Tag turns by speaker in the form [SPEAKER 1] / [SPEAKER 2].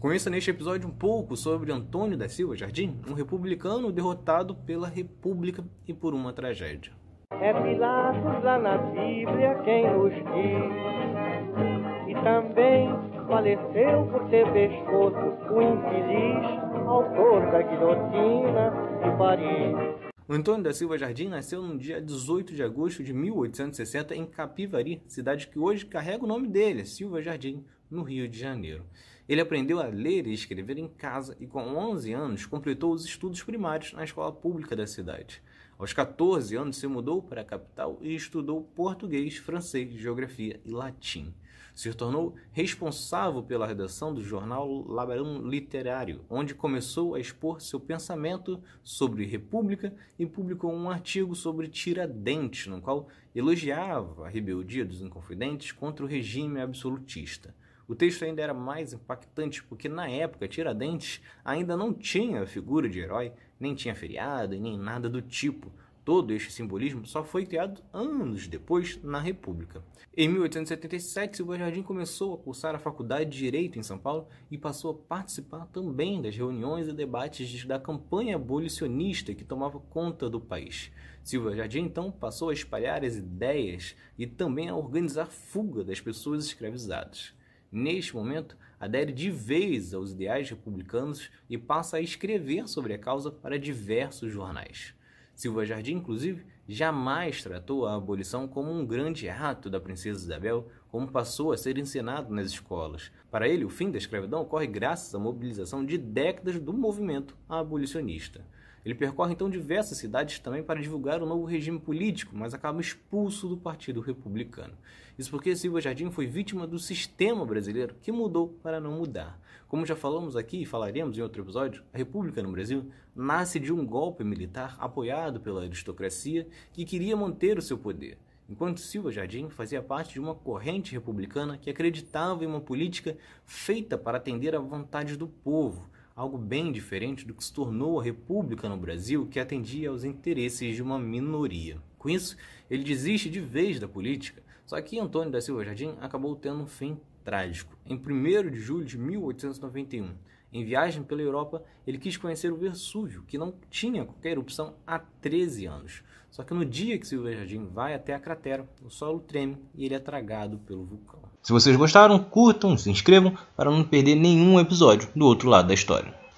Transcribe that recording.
[SPEAKER 1] Conheça neste episódio um pouco sobre Antônio da Silva Jardim, um republicano derrotado pela República e por uma tragédia.
[SPEAKER 2] É Pilatos lá na Bíblia quem nos diz, e também faleceu por ter pescoço o infeliz autor da guilhotina de Paris.
[SPEAKER 1] Antônio da Silva Jardim nasceu no dia 18 de agosto de 1860 em Capivari, cidade que hoje carrega o nome dele, Silva Jardim, no Rio de Janeiro. Ele aprendeu a ler e escrever em casa e, com 11 anos, completou os estudos primários na escola pública da cidade. Aos 14 anos, se mudou para a capital e estudou português, francês, geografia e latim. Se tornou responsável pela redação do jornal Labarão Literário, onde começou a expor seu pensamento sobre república e publicou um artigo sobre Tiradentes, no qual elogiava a rebeldia dos inconfidentes contra o regime absolutista. O texto ainda era mais impactante porque na época Tiradentes ainda não tinha figura de herói, nem tinha feriado nem nada do tipo. Todo este simbolismo só foi criado anos depois na República. Em 1877, Silva Jardim começou a cursar a Faculdade de Direito em São Paulo e passou a participar também das reuniões e debates da campanha abolicionista que tomava conta do país. Silva Jardim então passou a espalhar as ideias e também a organizar fuga das pessoas escravizadas. Neste momento, adere de vez aos ideais republicanos e passa a escrever sobre a causa para diversos jornais. Silva Jardim, inclusive, jamais tratou a abolição como um grande ato da princesa Isabel, como passou a ser ensinado nas escolas. Para ele, o fim da escravidão ocorre graças à mobilização de décadas do movimento abolicionista. Ele percorre então diversas cidades também para divulgar o novo regime político, mas acaba expulso do Partido Republicano. Isso porque Silva Jardim foi vítima do sistema brasileiro que mudou para não mudar. Como já falamos aqui e falaremos em outro episódio, a República no Brasil nasce de um golpe militar apoiado pela aristocracia que queria manter o seu poder enquanto Silva Jardim fazia parte de uma corrente republicana que acreditava em uma política feita para atender à vontade do povo, algo bem diferente do que se tornou a República no Brasil, que atendia aos interesses de uma minoria. Com isso, ele desiste de vez da política, só que Antônio da Silva Jardim acabou tendo um fim trágico. Em 1 de julho de 1891, em viagem pela Europa, ele quis conhecer o Versúvio, que não tinha qualquer erupção há 13 anos. Só que no dia que Silva Jardim vai até a cratera, o solo treme e ele é tragado pelo vulcão.
[SPEAKER 3] Se vocês gostaram, curtam, se inscrevam para não perder nenhum episódio do outro lado da história.